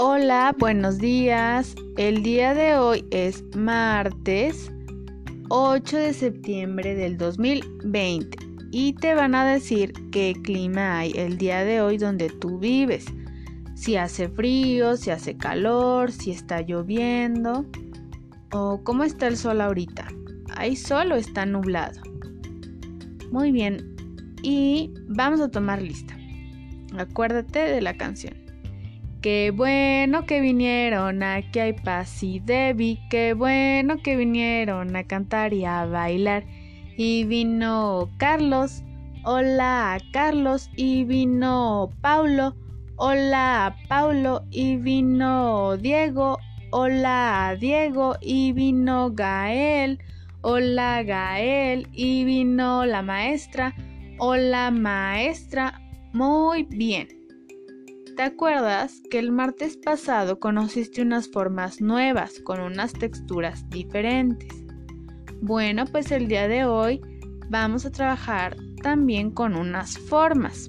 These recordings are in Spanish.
Hola, buenos días. El día de hoy es martes 8 de septiembre del 2020 y te van a decir qué clima hay el día de hoy donde tú vives. Si hace frío, si hace calor, si está lloviendo o cómo está el sol ahorita. ¿Hay sol o está nublado? Muy bien. Y vamos a tomar lista. Acuérdate de la canción. Qué bueno que vinieron, aquí hay paz y Debbie. Qué bueno que vinieron a cantar y a bailar. Y vino Carlos, hola Carlos. Y vino Paulo, hola Paulo. Y vino Diego, hola Diego. Y vino Gael, hola Gael. Y vino la maestra, hola maestra. Muy bien. ¿Te acuerdas que el martes pasado conociste unas formas nuevas con unas texturas diferentes? Bueno, pues el día de hoy vamos a trabajar también con unas formas.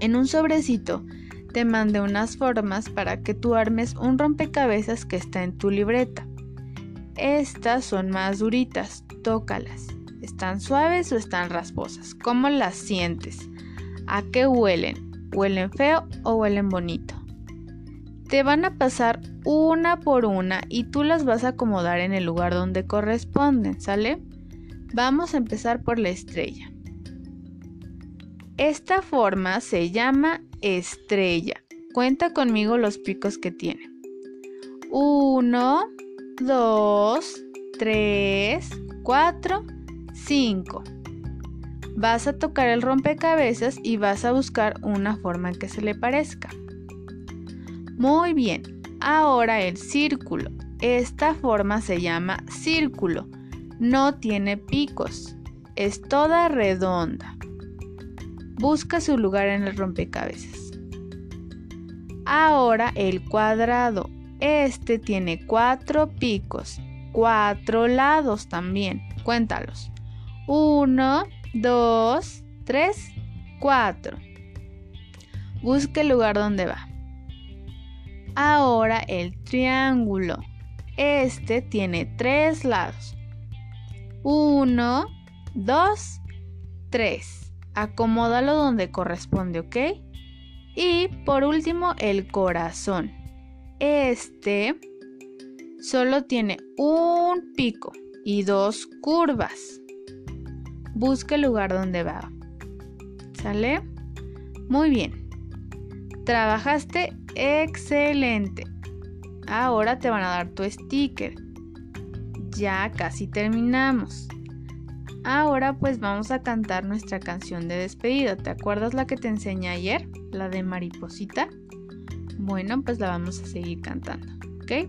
En un sobrecito te mandé unas formas para que tú armes un rompecabezas que está en tu libreta. Estas son más duritas, tócalas. ¿Están suaves o están rasposas? ¿Cómo las sientes? ¿A qué huelen? Huelen feo o huelen bonito. Te van a pasar una por una y tú las vas a acomodar en el lugar donde corresponden, ¿sale? Vamos a empezar por la estrella. Esta forma se llama estrella. Cuenta conmigo los picos que tiene. 1, 2, 3, 4, 5. Vas a tocar el rompecabezas y vas a buscar una forma que se le parezca. Muy bien, ahora el círculo. Esta forma se llama círculo. No tiene picos. Es toda redonda. Busca su lugar en el rompecabezas. Ahora el cuadrado. Este tiene cuatro picos, cuatro lados también. Cuéntalos. Uno, 2, 3, 4. Busque el lugar donde va. Ahora el triángulo. Este tiene tres lados. 1, 2, 3. Acomódalo donde corresponde, ¿ok? Y por último el corazón. Este solo tiene un pico y dos curvas busca el lugar donde va. ¿Sale? Muy bien. Trabajaste excelente. Ahora te van a dar tu sticker. Ya casi terminamos. Ahora pues vamos a cantar nuestra canción de despedida. ¿Te acuerdas la que te enseñé ayer? La de mariposita. Bueno, pues la vamos a seguir cantando. ¿Ok?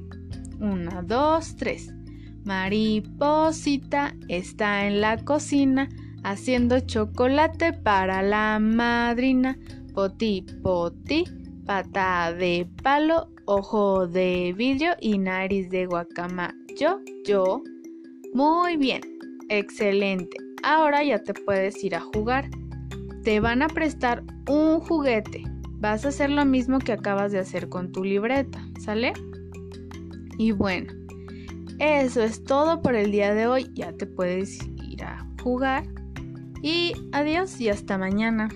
Una, dos, tres. Mariposita está en la cocina haciendo chocolate para la madrina. Poti, poti, pata de palo, ojo de vidrio y nariz de guacama. Yo, yo. Muy bien, excelente. Ahora ya te puedes ir a jugar. Te van a prestar un juguete. Vas a hacer lo mismo que acabas de hacer con tu libreta, ¿sale? Y bueno, eso es todo por el día de hoy. Ya te puedes ir a jugar. Y adiós y hasta mañana.